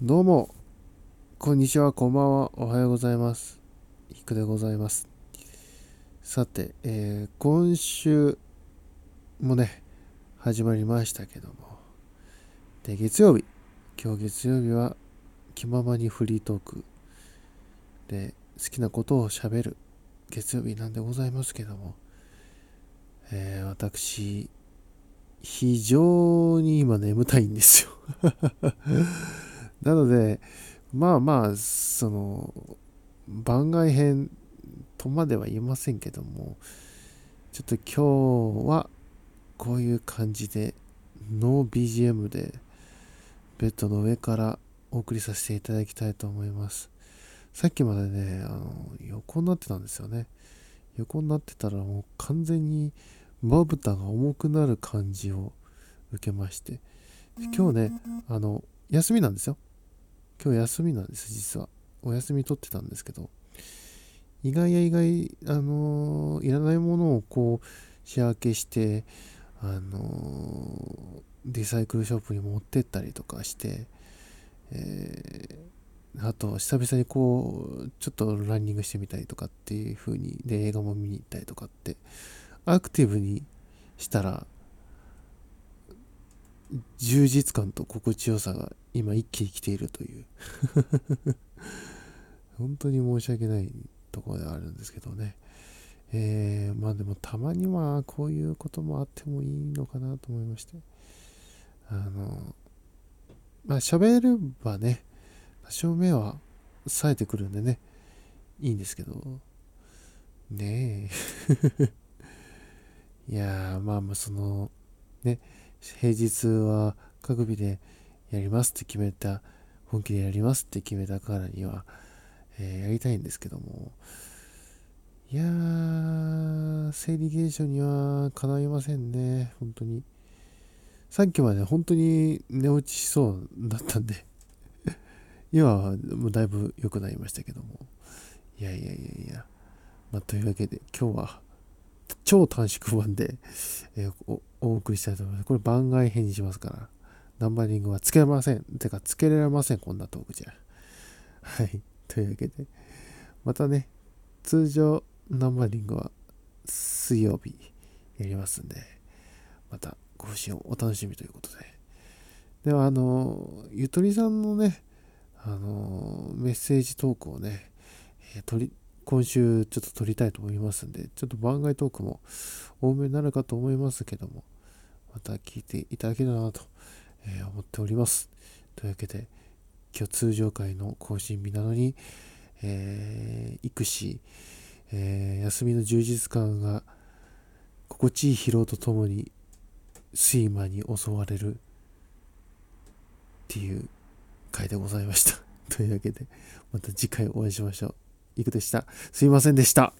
どうも、こんにちは、こんばんは、おはようございます。ひくでございます。さて、えー今週もね、始まりましたけども、で、月曜日、今日月曜日は、気ままにフリートーク。で、好きなことをしゃべる。月曜日なんでございますけども、えー私、非常に今眠たいんですよ。なので、まあまあ、その、番外編とまでは言えませんけども、ちょっと今日はこういう感じで、ノー BGM で、ベッドの上からお送りさせていただきたいと思います。さっきまでね、あの、横になってたんですよね。横になってたらもう完全にまぶたが重くなる感じを受けまして、今日ね、あの、休みなんですよ。今日休みなんです、実は。お休み取ってたんですけど、意外や意外、あのーいらないものをこう、仕分けして、あのーリサイクルショップに持ってったりとかして、えーあと、久々にこう、ちょっとランニングしてみたりとかっていう風に、で、映画も見に行ったりとかって、アクティブにしたら、充実感と心地よさが今一気に来ているという。本当に申し訳ないところではあるんですけどね。えー、まあでもたまにはこういうこともあってもいいのかなと思いまして。あのまあ喋ればね多少目は冴えてくるんでね。いいんですけど。ねえ。いやまあまあそのね平日は各日でやりますって決めた本気でやりますって決めたからには、えーやりたいんですけども。いやー生理現象にはかないませんね。本当に。さっきまで本当に寝落ちしそうだったんで。今はもうだいぶ良くなりましたけども。いやいやいやいや。まあというわけで今日は超短縮版で、えーお送りしたいと思います。これ番外編にしますから、ナンバリングはつけません。てか、つけられません、こんなトークじゃ。はい。というわけで、またね、通常ナンバリングは水曜日やりますんで、また更新をお楽しみということで。では、あの、ゆとりさんのね、あの、メッセージトークをね、えー取り、今週ちょっと撮りたいと思いますんで、ちょっと番外トークも多めになるかと思いますけども、また聞いていただけたらなと、え思っております。というわけで、今日通常会の更新日なのに、えー育児、えー休みの充実感が心地いい疲労とともに睡魔に襲われるっていう回でございました。というわけで、また次回お会いしましょう。いくでした。すいませんでした。